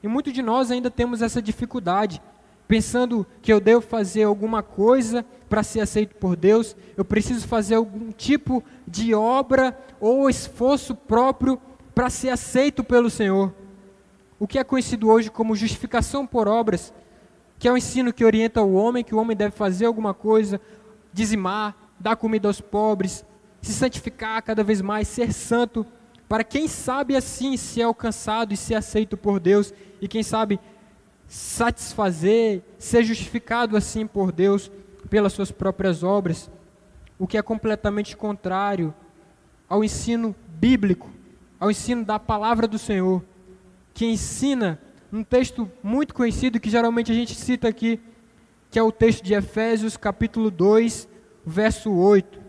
E muitos de nós ainda temos essa dificuldade pensando que eu devo fazer alguma coisa para ser aceito por Deus, eu preciso fazer algum tipo de obra ou esforço próprio para ser aceito pelo Senhor. O que é conhecido hoje como justificação por obras, que é o ensino que orienta o homem, que o homem deve fazer alguma coisa, dizimar, dar comida aos pobres, se santificar cada vez mais, ser santo, para quem sabe assim ser alcançado e ser aceito por Deus, e quem sabe satisfazer, ser justificado assim por Deus pelas suas próprias obras, o que é completamente contrário ao ensino bíblico, ao ensino da palavra do Senhor, que ensina um texto muito conhecido que geralmente a gente cita aqui, que é o texto de Efésios, capítulo 2, verso 8.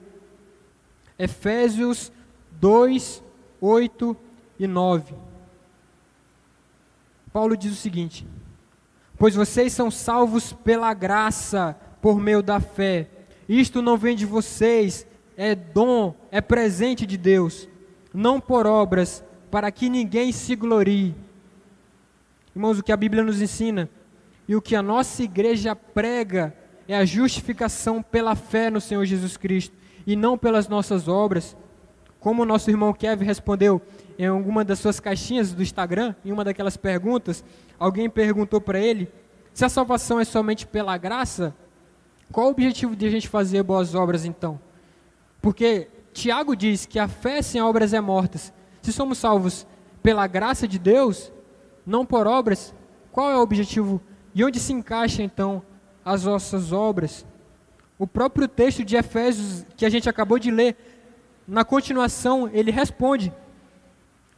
Efésios 2, 8 e 9. Paulo diz o seguinte: Pois vocês são salvos pela graça, por meio da fé. Isto não vem de vocês, é dom, é presente de Deus, não por obras, para que ninguém se glorie. Irmãos, o que a Bíblia nos ensina e o que a nossa igreja prega é a justificação pela fé no Senhor Jesus Cristo e não pelas nossas obras. Como o nosso irmão Kevin respondeu em alguma das suas caixinhas do Instagram, em uma daquelas perguntas, alguém perguntou para ele se a salvação é somente pela graça, qual o objetivo de a gente fazer boas obras então? Porque Tiago diz que a fé sem obras é morta. Se somos salvos pela graça de Deus, não por obras, qual é o objetivo e onde se encaixa então as nossas obras? O próprio texto de Efésios que a gente acabou de ler, na continuação, ele responde: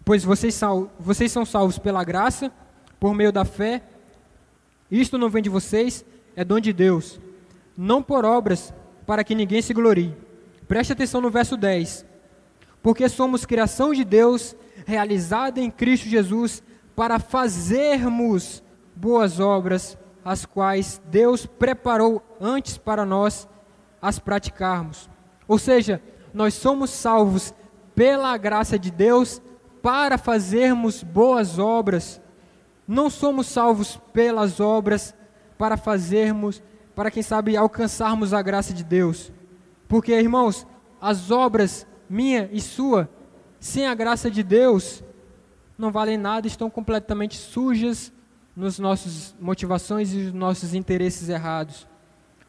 Pois vocês, sal, vocês são salvos pela graça, por meio da fé. Isto não vem de vocês, é dom de Deus, não por obras, para que ninguém se glorie. Preste atenção no verso 10. Porque somos criação de Deus, realizada em Cristo Jesus, para fazermos boas obras, as quais Deus preparou antes para nós as praticarmos. Ou seja, nós somos salvos pela graça de Deus para fazermos boas obras. Não somos salvos pelas obras para fazermos, para quem sabe alcançarmos a graça de Deus. Porque, irmãos, as obras minha e sua, sem a graça de Deus, não valem nada, estão completamente sujas nos nossos motivações e nos nossos interesses errados.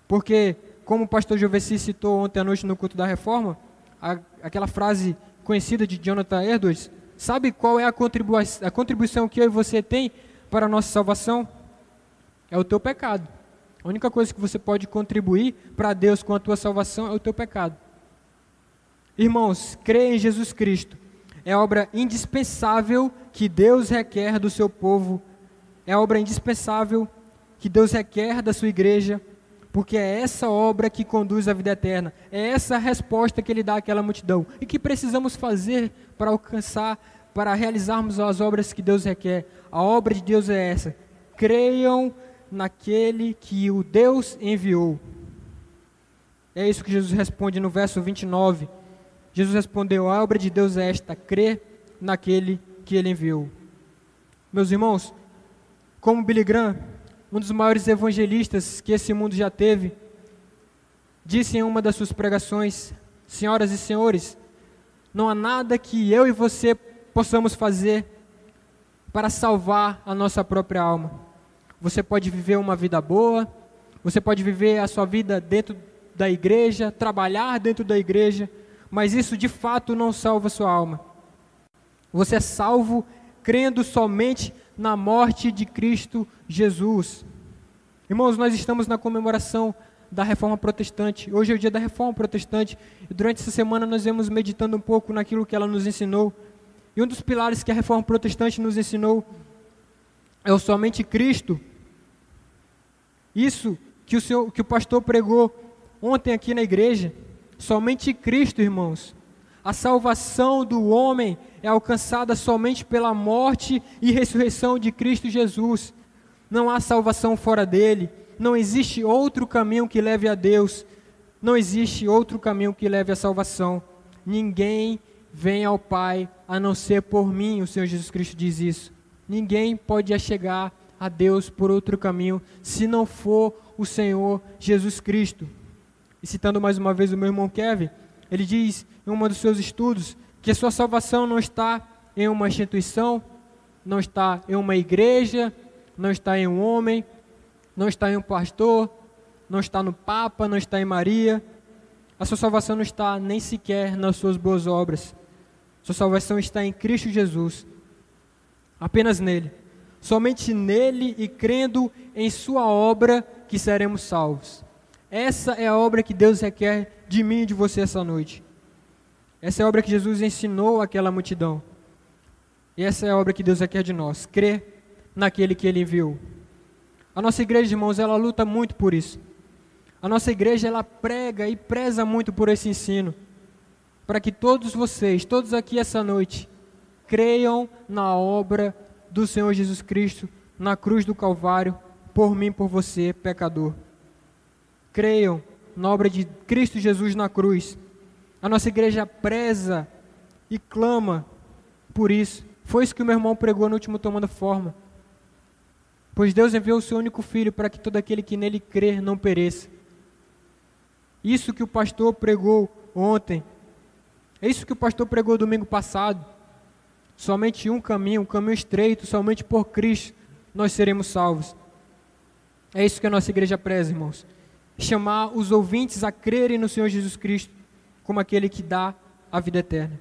Porque, como o pastor Joveci citou ontem à noite no culto da reforma, a, aquela frase conhecida de Jonathan Edwards, sabe qual é a, a contribuição que eu e você tem para a nossa salvação? É o teu pecado. A única coisa que você pode contribuir para Deus com a tua salvação é o teu pecado. Irmãos, crer em Jesus Cristo é obra indispensável que Deus requer do seu povo, é obra indispensável que Deus requer da sua igreja, porque é essa obra que conduz à vida eterna, é essa resposta que Ele dá àquela multidão e que precisamos fazer para alcançar, para realizarmos as obras que Deus requer. A obra de Deus é essa: creiam naquele que o Deus enviou. É isso que Jesus responde no verso 29. Jesus respondeu: A obra de Deus é esta, crer naquele que ele enviou. Meus irmãos, como Billy Graham, um dos maiores evangelistas que esse mundo já teve, disse em uma das suas pregações: Senhoras e senhores, não há nada que eu e você possamos fazer para salvar a nossa própria alma. Você pode viver uma vida boa, você pode viver a sua vida dentro da igreja, trabalhar dentro da igreja, mas isso de fato não salva sua alma. Você é salvo crendo somente na morte de Cristo Jesus. Irmãos, nós estamos na comemoração da Reforma Protestante. Hoje é o dia da Reforma Protestante e durante essa semana nós vemos meditando um pouco naquilo que ela nos ensinou. E um dos pilares que a Reforma Protestante nos ensinou é o somente Cristo. Isso que o, seu, que o pastor pregou ontem aqui na igreja, somente Cristo, irmãos. A salvação do homem é alcançada somente pela morte e ressurreição de Cristo Jesus. Não há salvação fora dele. Não existe outro caminho que leve a Deus. Não existe outro caminho que leve à salvação. Ninguém vem ao Pai a não ser por mim, o Senhor Jesus Cristo diz isso. Ninguém pode chegar a Deus por outro caminho, se não for o Senhor Jesus Cristo. Citando mais uma vez o meu irmão Kevin, ele diz em um dos seus estudos que a sua salvação não está em uma instituição, não está em uma igreja, não está em um homem, não está em um pastor, não está no Papa, não está em Maria. A sua salvação não está nem sequer nas suas boas obras. Sua salvação está em Cristo Jesus apenas nele. Somente nele e crendo em sua obra que seremos salvos. Essa é a obra que Deus requer de mim e de você essa noite. Essa é a obra que Jesus ensinou àquela multidão. E essa é a obra que Deus requer de nós, crer naquele que ele enviou. A nossa igreja, irmãos, ela luta muito por isso. A nossa igreja, ela prega e preza muito por esse ensino. Para que todos vocês, todos aqui essa noite, creiam na obra do Senhor Jesus Cristo na cruz do Calvário, por mim, por você, pecador. Creiam na obra de Cristo Jesus na cruz. A nossa igreja preza e clama por isso. Foi isso que o meu irmão pregou no último Tomando Forma. Pois Deus enviou o seu único filho para que todo aquele que nele crer não pereça. Isso que o pastor pregou ontem. É isso que o pastor pregou domingo passado. Somente um caminho, um caminho estreito, somente por Cristo nós seremos salvos. É isso que a nossa igreja preza, irmãos. Chamar os ouvintes a crerem no Senhor Jesus Cristo como aquele que dá a vida eterna.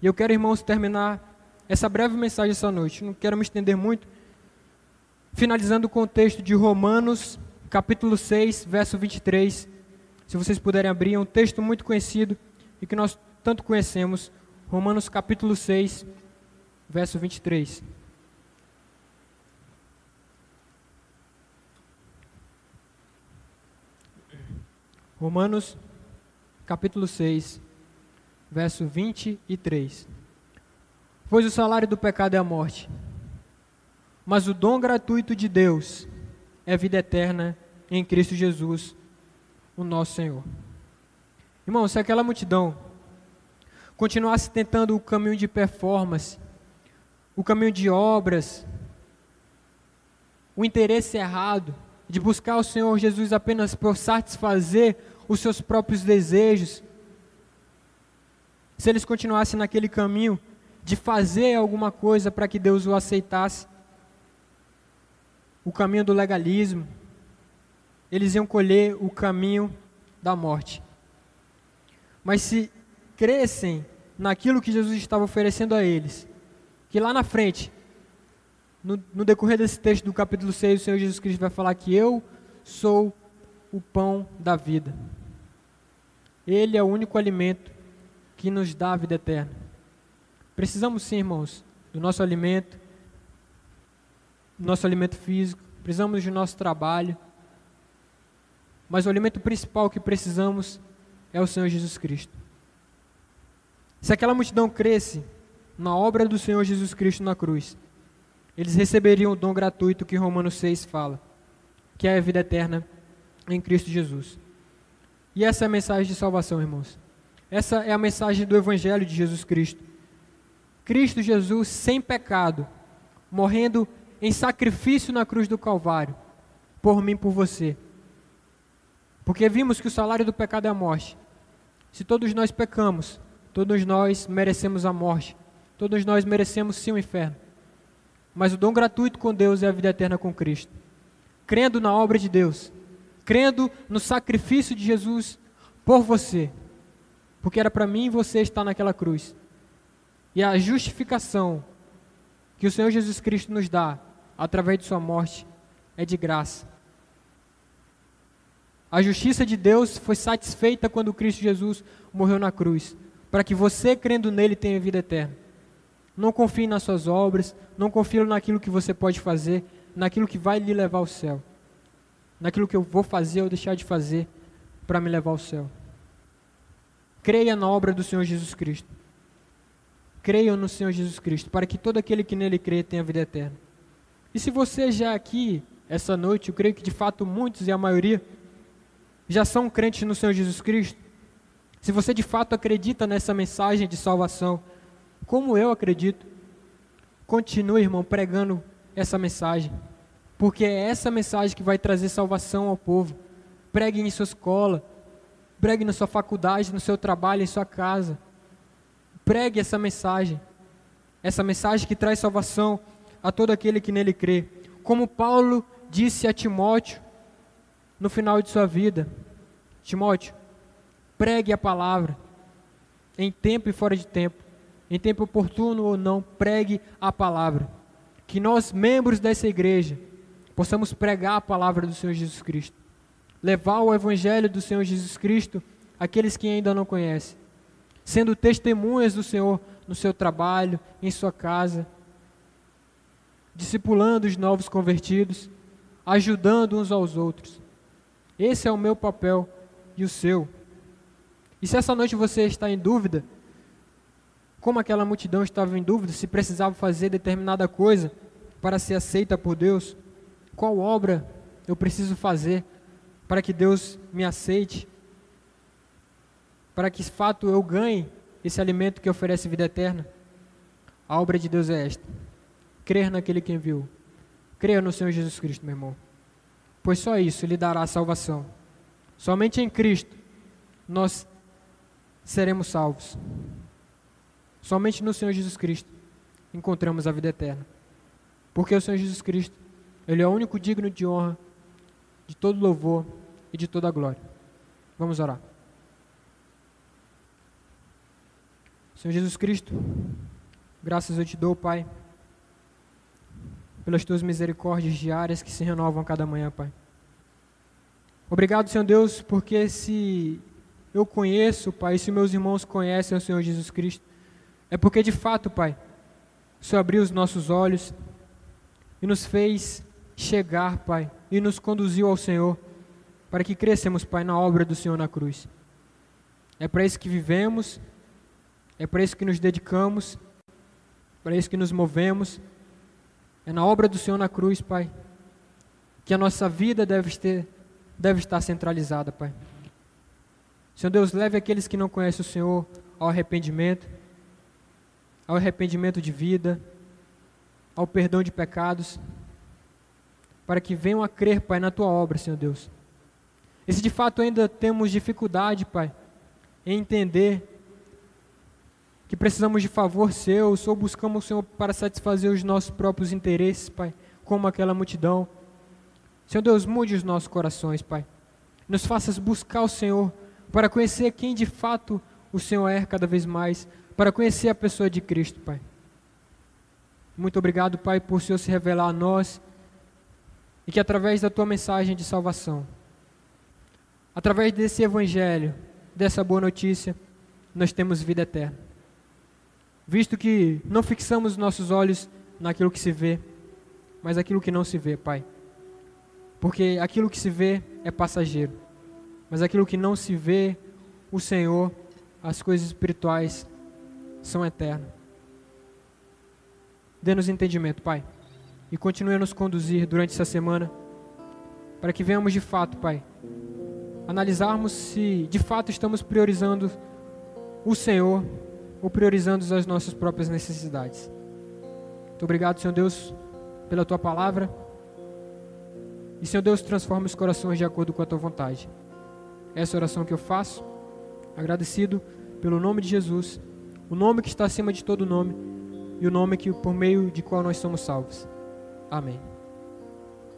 E eu quero, irmãos, terminar essa breve mensagem essa noite. Não quero me estender muito. Finalizando com o texto de Romanos, capítulo 6, verso 23. Se vocês puderem abrir, é um texto muito conhecido e que nós tanto conhecemos. Romanos capítulo 6, verso 23. Romanos capítulo 6, verso 23. Pois o salário do pecado é a morte, mas o dom gratuito de Deus é vida eterna em Cristo Jesus, o nosso Senhor. Irmão, se aquela multidão continuasse tentando o caminho de performance, o caminho de obras, o interesse errado de buscar o Senhor Jesus apenas por satisfazer os seus próprios desejos, se eles continuassem naquele caminho de fazer alguma coisa para que Deus o aceitasse, o caminho do legalismo, eles iam colher o caminho da morte. Mas se crescem naquilo que Jesus estava oferecendo a eles, que lá na frente, no, no decorrer desse texto do capítulo 6, o Senhor Jesus Cristo vai falar que eu sou o pão da vida. Ele é o único alimento que nos dá a vida eterna. Precisamos sim, irmãos, do nosso alimento, do nosso alimento físico, precisamos do nosso trabalho, mas o alimento principal que precisamos é o Senhor Jesus Cristo. Se aquela multidão cresce na obra do Senhor Jesus Cristo na cruz, eles receberiam o dom gratuito que Romanos 6 fala, que é a vida eterna em Cristo Jesus. E essa é a mensagem de salvação, irmãos. Essa é a mensagem do Evangelho de Jesus Cristo. Cristo Jesus sem pecado, morrendo em sacrifício na cruz do Calvário, por mim por você. Porque vimos que o salário do pecado é a morte. Se todos nós pecamos, todos nós merecemos a morte. Todos nós merecemos sim o inferno. Mas o dom gratuito com Deus é a vida eterna com Cristo. Crendo na obra de Deus, crendo no sacrifício de Jesus por você, porque era para mim e você estar naquela cruz. E a justificação que o Senhor Jesus Cristo nos dá através de Sua morte é de graça. A justiça de Deus foi satisfeita quando Cristo Jesus morreu na cruz, para que você, crendo nele, tenha vida eterna. Não confie nas suas obras, não confie naquilo que você pode fazer, naquilo que vai lhe levar ao céu naquilo que eu vou fazer ou deixar de fazer para me levar ao céu. Creia na obra do Senhor Jesus Cristo. Creiam no Senhor Jesus Cristo, para que todo aquele que nele crê tenha vida eterna. E se você já aqui, essa noite, eu creio que de fato muitos e a maioria já são crentes no Senhor Jesus Cristo, se você de fato acredita nessa mensagem de salvação, como eu acredito, continue, irmão, pregando essa mensagem porque é essa mensagem que vai trazer salvação ao povo. Pregue em sua escola, pregue na sua faculdade, no seu trabalho, em sua casa. Pregue essa mensagem, essa mensagem que traz salvação a todo aquele que nele crê. Como Paulo disse a Timóteo no final de sua vida: Timóteo, pregue a palavra, em tempo e fora de tempo, em tempo oportuno ou não, pregue a palavra. Que nós, membros dessa igreja, possamos pregar a palavra do Senhor Jesus Cristo, levar o evangelho do Senhor Jesus Cristo àqueles que ainda não conhecem, sendo testemunhas do Senhor no seu trabalho, em sua casa, discipulando os novos convertidos, ajudando uns aos outros. Esse é o meu papel e o seu. E se essa noite você está em dúvida, como aquela multidão estava em dúvida se precisava fazer determinada coisa para ser aceita por Deus, qual obra eu preciso fazer para que Deus me aceite? Para que de fato eu ganhe esse alimento que oferece vida eterna? A obra de Deus é esta: crer naquele que enviou. Creia no Senhor Jesus Cristo, meu irmão. Pois só isso lhe dará a salvação. Somente em Cristo nós seremos salvos. Somente no Senhor Jesus Cristo encontramos a vida eterna. Porque o Senhor Jesus Cristo ele é o único digno de honra, de todo louvor e de toda glória. Vamos orar. Senhor Jesus Cristo, graças eu te dou, Pai, pelas tuas misericórdias diárias que se renovam a cada manhã, Pai. Obrigado, Senhor Deus, porque se eu conheço, Pai, se meus irmãos conhecem o Senhor Jesus Cristo, é porque de fato, Pai, o Senhor abriu os nossos olhos e nos fez chegar, Pai, e nos conduziu ao Senhor, para que crescemos, Pai, na obra do Senhor na cruz. É para isso que vivemos, é para isso que nos dedicamos, para isso que nos movemos. É na obra do Senhor na cruz, Pai, que a nossa vida deve, ter, deve estar centralizada, Pai. Senhor Deus, leve aqueles que não conhecem o Senhor ao arrependimento, ao arrependimento de vida, ao perdão de pecados para que venham a crer, Pai, na tua obra, Senhor Deus. E se de fato ainda temos dificuldade, Pai, em entender que precisamos de favor seu, ou buscamos o Senhor para satisfazer os nossos próprios interesses, Pai, como aquela multidão. Senhor Deus, mude os nossos corações, Pai. Nos faças buscar o Senhor para conhecer quem de fato o Senhor é cada vez mais, para conhecer a pessoa de Cristo, Pai. Muito obrigado, Pai, por o Senhor se revelar a nós e que através da tua mensagem de salvação, através desse evangelho, dessa boa notícia, nós temos vida eterna. Visto que não fixamos nossos olhos naquilo que se vê, mas aquilo que não se vê, Pai. Porque aquilo que se vê é passageiro, mas aquilo que não se vê, o Senhor, as coisas espirituais, são eternas. Dê-nos entendimento, Pai, e continue a nos conduzir durante essa semana, para que venhamos de fato, Pai, analisarmos se de fato estamos priorizando o Senhor ou priorizando as nossas próprias necessidades. Muito obrigado, Senhor Deus, pela tua palavra. E, Senhor Deus, transforma os corações de acordo com a tua vontade. Essa é oração que eu faço, agradecido pelo nome de Jesus, o nome que está acima de todo nome e o nome que por meio de qual nós somos salvos. Amém.